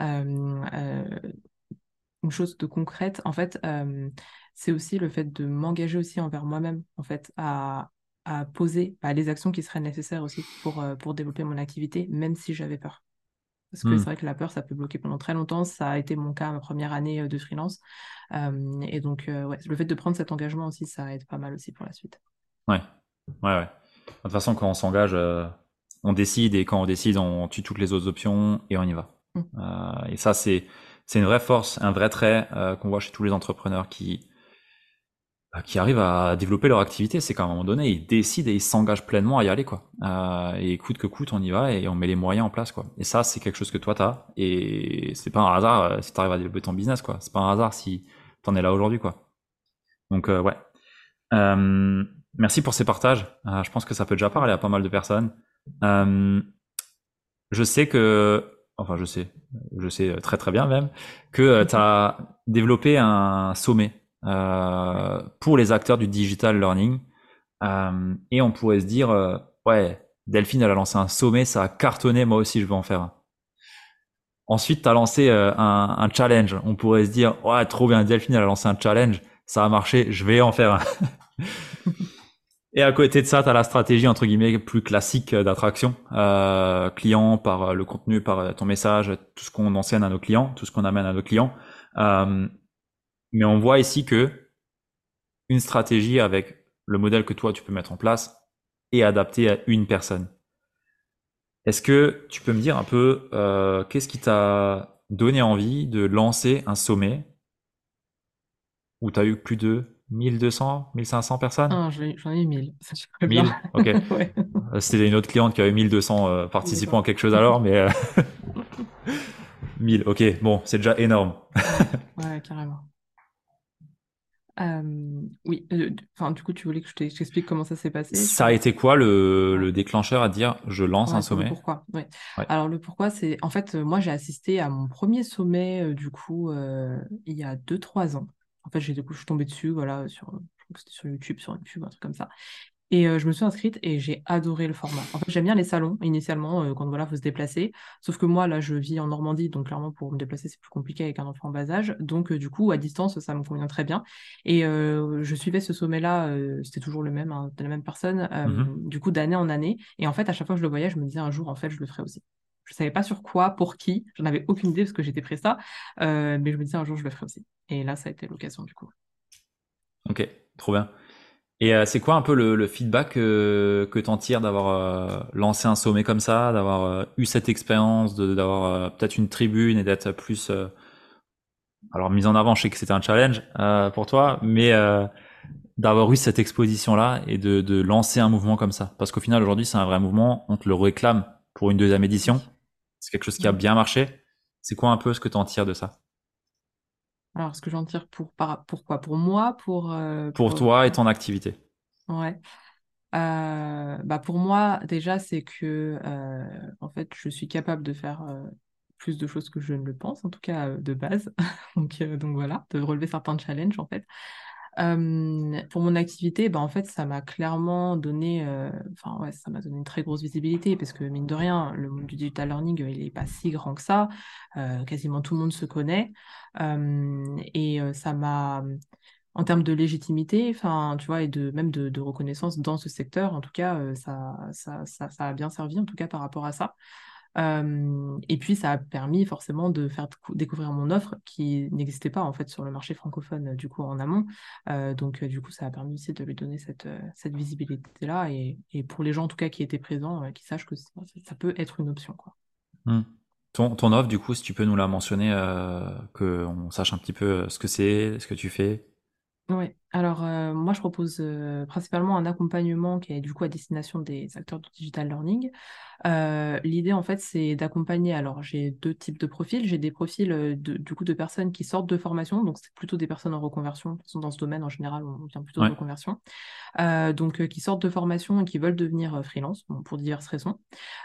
une chose de concrète, en fait, c'est aussi le fait de m'engager aussi envers moi-même, en fait, à, à poser bah, les actions qui seraient nécessaires aussi pour, pour développer mon activité, même si j'avais peur. Parce que c'est mmh. vrai que la peur, ça peut bloquer pendant très longtemps. Ça a été mon cas ma première année euh, de freelance. et donc, euh, ouais, le fait de prendre cet engagement aussi, ça aide pas mal aussi pour la suite. Ouais, ouais, ouais. De toute façon, quand on s'engage, euh, on décide et quand on décide, on tue toutes les autres options et on y va. Mmh. et ça, c'est c'est une vraie force, un vrai trait qu'on voit chez tous les entrepreneurs qui bah, qui arrivent à développer leur activité, c'est qu'à un moment donné, ils décident et ils s'engagent pleinement à y aller, quoi. Euh, et coûte que coûte, on y va et on met les moyens en place, quoi. Et ça, c'est quelque chose que toi t'as. Et c'est pas un hasard euh, si t'arrives à développer ton business, quoi. C'est pas un hasard si t'en es là aujourd'hui, quoi. Donc euh, ouais. Euh, merci pour ces partages. Euh, je pense que ça peut déjà parler à pas mal de personnes. je sais que, enfin, je sais, je sais très très bien même que tu as développé un sommet euh, pour les acteurs du digital learning. Euh, et on pourrait se dire, euh, ouais, Delphine, elle a lancé un sommet, ça a cartonné, moi aussi je veux en faire un. Ensuite, tu as lancé un, un, challenge. On pourrait se dire, ouais, trop bien, Delphine, elle a lancé un challenge, ça a marché, je vais en faire un. Et à côté de ça, tu as la stratégie entre guillemets plus classique d'attraction euh, client par le contenu, par ton message, tout ce qu'on enseigne à nos clients, tout ce qu'on amène à nos clients. Euh, mais on voit ici que une stratégie avec le modèle que toi tu peux mettre en place est adaptée à une personne. Est-ce que tu peux me dire un peu euh, qu'est-ce qui t'a donné envie de lancer un sommet où tu as eu plus de 1200, 1500 personnes? Ah, J'en ai eu 1000. 1000 Ok. Euh, c'était une autre cliente qui avait 1200 euh, participants à quelque chose alors, mais 1000, ok, bon, c'est déjà énorme. ouais, carrément oui, euh, enfin, du coup, tu voulais que je t'explique comment ça s'est passé? Ça a été quoi le, le déclencheur à dire je lance un sommet? pourquoi, Alors, le pourquoi, c'est en fait, moi, j'ai assisté à mon premier sommet, du coup, il y a 2-3 ans. En fait, j'ai, du coup, je suis tombée dessus, voilà, sur, crois que c'était sur YouTube, sur YouTube, un truc comme ça. Et euh, je me suis inscrite et j'ai adoré le format. En fait, j'aime bien les salons initialement euh, quand voilà, faut se déplacer. Sauf que moi, là, je vis en Normandie, donc clairement pour me déplacer, c'est plus compliqué avec un enfant en bas âge. Donc euh, du coup, à distance, ça me convient très bien. Et je suivais ce sommet-là, c'était toujours le même, hein, de la même personne, mmh du coup d'année en année. Et en fait, à chaque fois que je le voyais, je me disais un jour, en fait, je le ferai aussi. Je savais pas sur quoi, pour qui, j'en avais aucune idée parce que j'étais prêt ça, mais je me disais un jour, je le ferai aussi. Et là, ça a été l'occasion du coup. Ok, trop bien. Et euh, c'est quoi un peu le, le feedback euh, que tu en tires d'avoir euh, lancé un sommet comme ça, d'avoir eu cette expérience, d'avoir peut-être une tribune et d'être plus alors mise en avant, je sais que c'était un challenge pour toi, mais d'avoir eu cette exposition-là et de, de, lancer un mouvement comme ça. Parce qu'au final, aujourd'hui, c'est un vrai mouvement, on te le réclame pour une deuxième édition. C'est quelque chose qui a bien marché. C'est quoi un peu ce que tu en tires de ça? Alors, ce que j'en tire pour, par, pourquoi Pour moi pour, euh, pour, toi et ton activité Ouais. Euh, bah pour moi, déjà, c'est que euh, en fait, je suis capable de faire plus de choses que je ne le pense, en tout cas de base. donc, donc voilà, de relever certains challenges en fait pour mon activité, bah, en fait, ça m'a clairement donné, enfin ouais, ça m'a donné une très grosse visibilité parce que mine de rien, le monde du digital learning, il n'est pas si grand que ça. quasiment tout le monde se connaît et ça m'a, en termes de légitimité, enfin, tu vois, et de même de, reconnaissance dans ce secteur, en tout cas, ça, ça, ça, ça, a bien servi, en tout cas par rapport à ça et puis, ça a permis forcément de faire découvrir mon offre qui n'existait pas en fait sur le marché francophone du coup en amont. donc, du coup, ça a permis aussi de lui donner cette, cette visibilité-là et, et, pour les gens en tout cas qui étaient présents, qui sachent que ça, peut être une option. Quoi. Mmh. Ton, ton, offre, du coup, si tu peux nous la mentionner, euh, qu'on sache un petit peu ce que c'est, ce que tu fais? Oui, alors moi je propose principalement un accompagnement qui est du coup à destination des acteurs du digital learning. Euh, l'idée, en fait, c'est d'accompagner. Alors, j'ai deux types de profils. J'ai des profils euh, de, du coup de personnes qui sortent de formation, donc c'est plutôt des personnes en reconversion. Sont dans ce domaine en général, on vient plutôt de reconversion. Euh, donc, qui sortent de formation et qui veulent devenir freelance pour diverses raisons.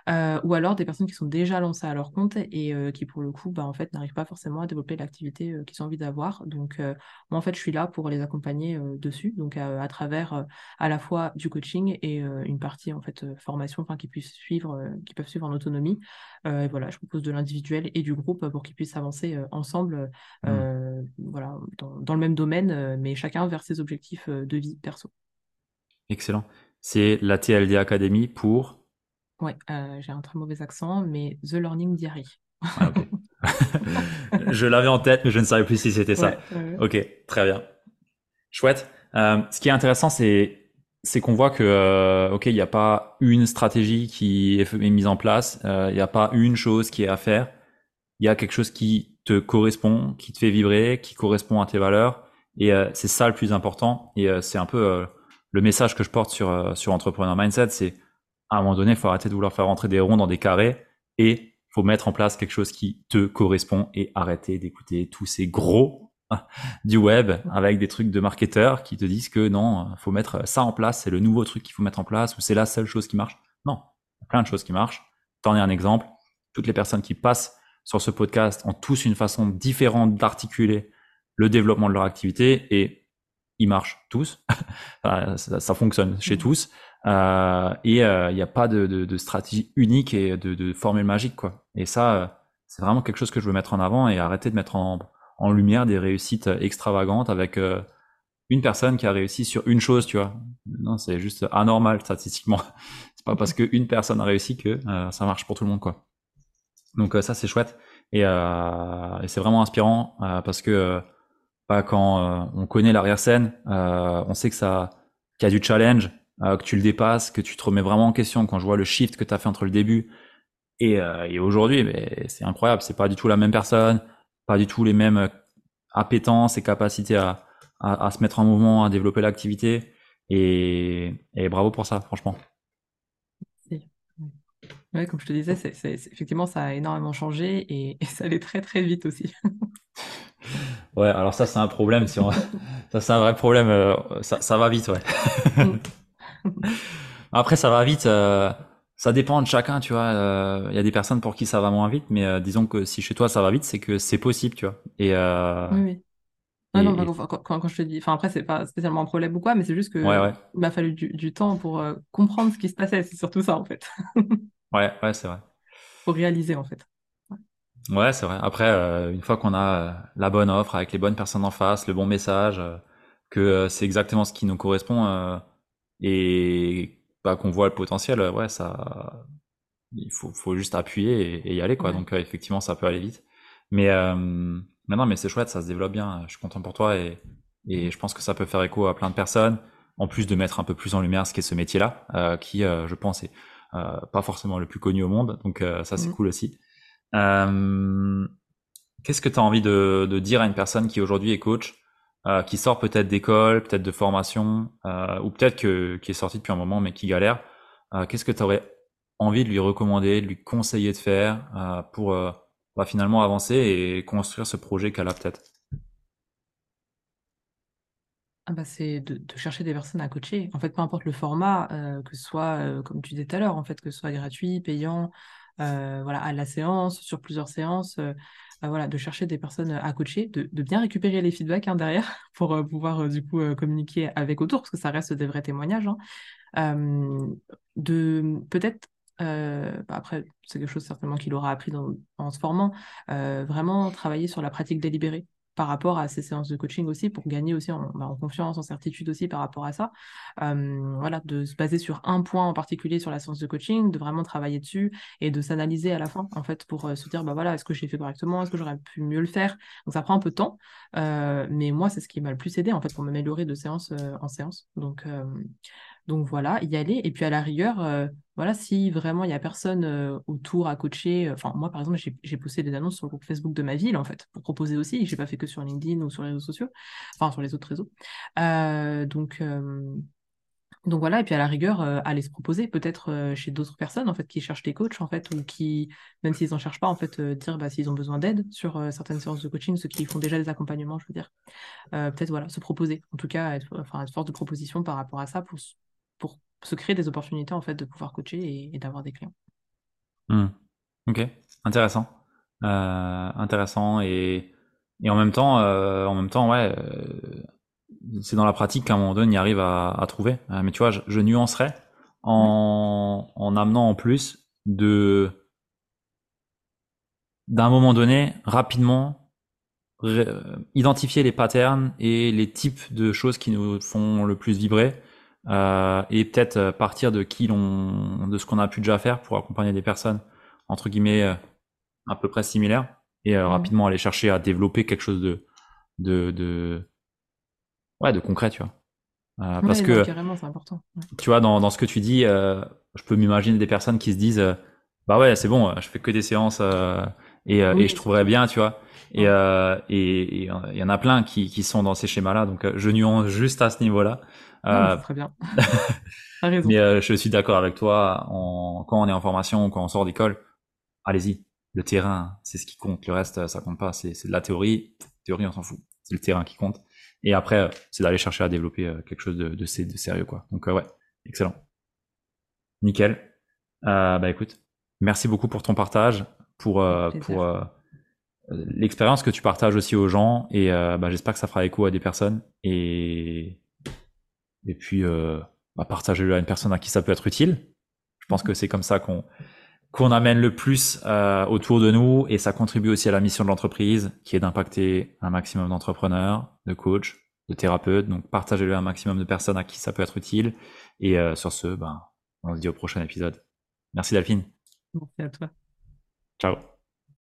ou alors des personnes qui sont déjà lancées à leur compte et qui, pour le coup, bah, en fait, n'arrivent pas forcément à développer l'activité qu'ils ont envie d'avoir. Donc, moi, en fait, je suis là pour les accompagner dessus, donc à, travers à la fois du coaching et une partie en fait formation, enfin, qui puissent suivre euh, qui peuvent suivre en autonomie. Euh, voilà, je propose de l'individuel et du groupe pour qu'ils puissent avancer euh, ensemble, mmh. voilà, dans, le même domaine, mais chacun vers ses objectifs de vie perso. Excellent. C'est la TLD Academy pour? Ouais, j'ai un très mauvais accent, mais The Learning Diary. Ah, je l'avais en tête, mais je ne savais plus si c'était ça. Ok, très bien. Chouette. ce qui est intéressant, c'est c'est qu'on voit que euh, ok il n'y a pas une stratégie qui est, mise en place euh, il n'y a pas une chose qui est à faire. Il y a quelque chose qui te correspond qui te fait vibrer qui correspond à tes valeurs. Et euh, c'est ça le plus important. Et c'est un peu le message que je porte sur sur entrepreneur mindset c'est à un moment donné il faut arrêter de vouloir faire rentrer des ronds dans des carrés et faut mettre en place quelque chose qui te correspond et arrêter d'écouter tous ces gros du web avec des trucs de marketeurs qui te disent que non, faut mettre ça en place, c'est le nouveau truc qu'il faut mettre en place ou c'est la seule chose qui marche. Non, il y a plein de choses qui marchent. T'en es un exemple. Toutes les personnes qui passent sur ce podcast ont tous une façon différente d'articuler le développement de leur activité et ils marchent tous. ça, fonctionne chez mmh. tous. Euh, et euh, il n'y a pas de, stratégie unique et de, formule magique. quoi. Et ça, euh, c'est vraiment quelque chose que je veux mettre en avant et arrêter de mettre en, en lumière des réussites extravagantes avec euh, une personne qui a réussi sur une chose, tu vois. Non, c'est juste anormal statistiquement. c'est pas parce qu'une personne a réussi que euh, ça marche pour tout le monde, quoi. Donc euh, ça, c'est chouette. Et, et c'est vraiment inspirant parce que bah, quand on connaît l'arrière-scène, on sait que ça, qu'il y a du challenge, que tu le dépasses, que tu te remets vraiment en question. Quand je vois le shift que tu as fait entre le début et, et aujourd'hui, mais c'est incroyable. C'est pas du tout la même personne pas du tout les mêmes euh, appétences et capacités à, à, se mettre en mouvement, à développer l'activité. Et, et, bravo pour ça, franchement. Ouais, comme je te disais, c'est, effectivement, ça a énormément changé et, ça allait très très vite aussi. ouais, alors ça, c'est un problème. Si on... ça, c'est un vrai problème. Euh, ça, ça va vite, ouais. Mm. Après, ça va vite. Euh, ça dépend de chacun, tu vois. Il euh, y a des personnes pour qui ça va moins vite, mais euh, disons que si chez toi ça va vite, c'est que c'est possible, tu vois. Et, euh, oui, non, non, quand, je te dis, enfin après, c'est pas spécialement un problème ou quoi, mais c'est juste que il m'a fallu du, temps pour euh, comprendre ce qui se passait. C'est surtout ça, en fait. ouais, ouais, c'est vrai. Pour réaliser, en fait. Ouais, c'est vrai. Après, euh, une fois qu'on a euh, la bonne offre avec les bonnes personnes en face, le bon message, que c'est exactement ce qui nous correspond et bah, qu'on voit le potentiel, ouais, ça, il faut, faut juste appuyer et, y aller, quoi. Donc, effectivement, ça peut aller vite. Mais mais non, mais c'est chouette, ça se développe bien. Je suis content pour toi et, et je pense que ça peut faire écho à plein de personnes. En plus de mettre un peu plus en lumière ce qu'est ce métier-là, euh, qui, euh, je pense, est euh, pas forcément le plus connu au monde. Donc euh, ça, c'est mmh. cool aussi. Euh, qu'est-ce que tu as envie de, de, dire à une personne qui aujourd'hui est coach, qui sort peut-être d'école, peut-être de formation, ou peut-être qui est sorti depuis un moment mais qui galère Qu'est-ce que tu aurais envie de lui recommander, de lui conseiller de faire pour va finalement avancer et construire ce projet qu'elle a peut-être? Ah bah c'est de, chercher des personnes à coacher. En fait, peu importe le format, euh, que ce soit, euh, comme tu disais tout à l'heure, en fait, que ce soit gratuit, payant, euh, voilà, à la séance, sur plusieurs séances, voilà, de chercher des personnes à coacher, de, bien récupérer les feedbacks hein, derrière pour pouvoir du coup communiquer avec autour, parce que ça reste des vrais témoignages. Hein. de peut-être euh, bah, après, c'est quelque chose certainement qu'il aura appris en se formant, euh, vraiment travailler sur la pratique délibérée par rapport à ces séances de coaching aussi, pour gagner aussi en, bah, confiance, en certitude aussi par rapport à ça. Voilà, de se baser sur un point en particulier sur la séance de coaching, de vraiment travailler dessus et de s'analyser à la fin, en fait, pour se dire, bah voilà, est-ce que j'ai fait correctement, est-ce que j'aurais pu mieux le faire? Donc ça prend un peu de temps, mais moi, c'est ce qui m'a le plus aidé, en fait, pour m'améliorer de séance en séance. Donc, donc voilà, y aller. Et puis à la rigueur, euh, voilà, si vraiment il n'y a personne euh, autour à coacher, euh, enfin moi par exemple, j'ai poussé des annonces sur le groupe Facebook de ma ville en fait, pour proposer aussi. Je n'ai pas fait que sur LinkedIn ou sur les réseaux sociaux, enfin sur les autres réseaux. donc voilà, et puis à la rigueur, aller se proposer peut-être chez d'autres personnes en fait qui cherchent des coachs en fait ou qui, même s'ils n'en cherchent pas, en fait, dire bah, s'ils ont besoin d'aide sur certaines séances de coaching, ceux qui font déjà des accompagnements, je veux dire. peut-être voilà, se proposer, en tout cas, être, enfin, être force de proposition par rapport à ça pour se créer des opportunités en fait de pouvoir coacher et, d'avoir des clients. Hmm. Ok, intéressant, euh, intéressant et, et en même temps, euh, en même temps, ouais, euh, c'est dans la pratique qu'à un moment donné on y arrive à, trouver. mais tu vois, je, je nuancerais en, en amenant en plus de d'un moment donné rapidement identifier les patterns et les types de choses qui nous font le plus vibrer euh, et peut-être euh, partir de qui l'on, de ce qu'on a pu déjà faire pour accompagner des personnes entre guillemets euh, à peu près similaires et mmh. rapidement aller chercher à développer quelque chose de de, de ouais de concret tu vois. Parce que c'est important. tu vois dans, dans ce que tu dis je peux m'imaginer des personnes qui se disent bah ouais c'est bon je fais que des séances et, et je trouverais bien tu vois. Et et il y en a plein qui, qui sont dans ces schémas là donc je nuance juste à ce niveau là euh, très bien. Mais euh, je suis d'accord avec toi. En, quand on est en formation, quand on sort d'école, allez-y. Le terrain, c'est ce qui compte. Le reste, ça compte pas. C'est de la théorie. Théorie, on s'en fout. C'est le terrain qui compte. Et après, c'est d'aller chercher à développer euh, quelque chose de, de, de sérieux, quoi. Donc ouais, excellent. Nickel. bah écoute, merci beaucoup pour ton partage, pour pour l'expérience que tu partages aussi aux gens. Et bah, j'espère que ça fera écho à des personnes. Et et puis euh, bah, partager-le à une personne à qui ça peut être utile. Je pense que c'est comme ça qu'on qu'on amène le plus euh, autour de nous et ça contribue aussi à la mission de l'entreprise qui est d'impacter un maximum d'entrepreneurs, de coachs, de thérapeutes. Donc partagez-le à un maximum de personnes à qui ça peut être utile. Et euh, sur ce, ben, on se dit au prochain épisode. Merci Delphine. Merci à toi. Ciao.